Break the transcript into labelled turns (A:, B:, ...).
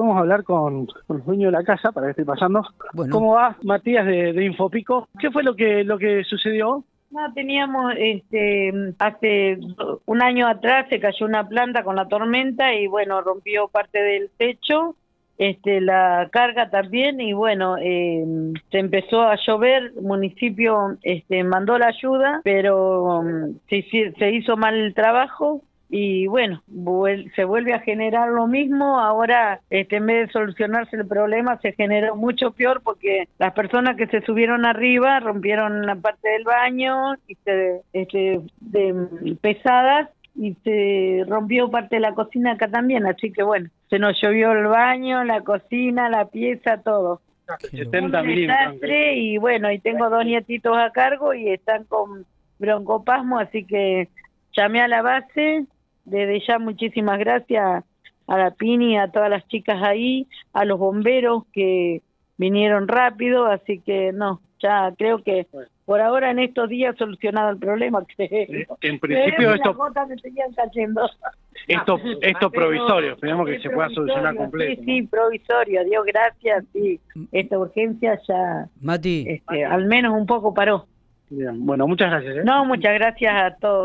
A: podemos hablar con, con los dueños de la casa para que esté pasando.
B: Bueno.
A: ¿Cómo va, Matías de, de Infopico? ¿Qué fue lo que lo que sucedió?
C: No, teníamos, este, hace un año atrás se cayó una planta con la tormenta y bueno, rompió parte del techo, este, la carga también y bueno, eh, se empezó a llover, el municipio este, mandó la ayuda, pero um, se, se hizo mal el trabajo y bueno, vuel- se vuelve a generar lo mismo. Ahora, este, en vez de solucionarse el problema, se generó mucho peor porque las personas que se subieron arriba rompieron la parte del baño y se, este, de, pesadas y se rompió parte de la cocina acá también. Así que bueno, se nos llovió el baño, la cocina, la pieza, todo.
A: 70
C: Un desastre y bueno, y tengo dos nietitos a cargo y están con broncopasmo, así que llamé a la base. Desde ya muchísimas gracias a la Pini, a todas las chicas ahí, a los bomberos que vinieron rápido, así que no, ya creo que por ahora en estos días solucionado el problema. creo.
A: En principio esto esto esto provisorio, esperemos que
C: Es
A: se pueda solucionar completo.
C: Sí, sí, provisorio, Dios gracias, sí. Esta urgencia ya,
B: Mati,
C: este, al menos un poco paró.
A: Bien, bueno, muchas gracias. ¿eh?
C: No, muchas gracias a todos.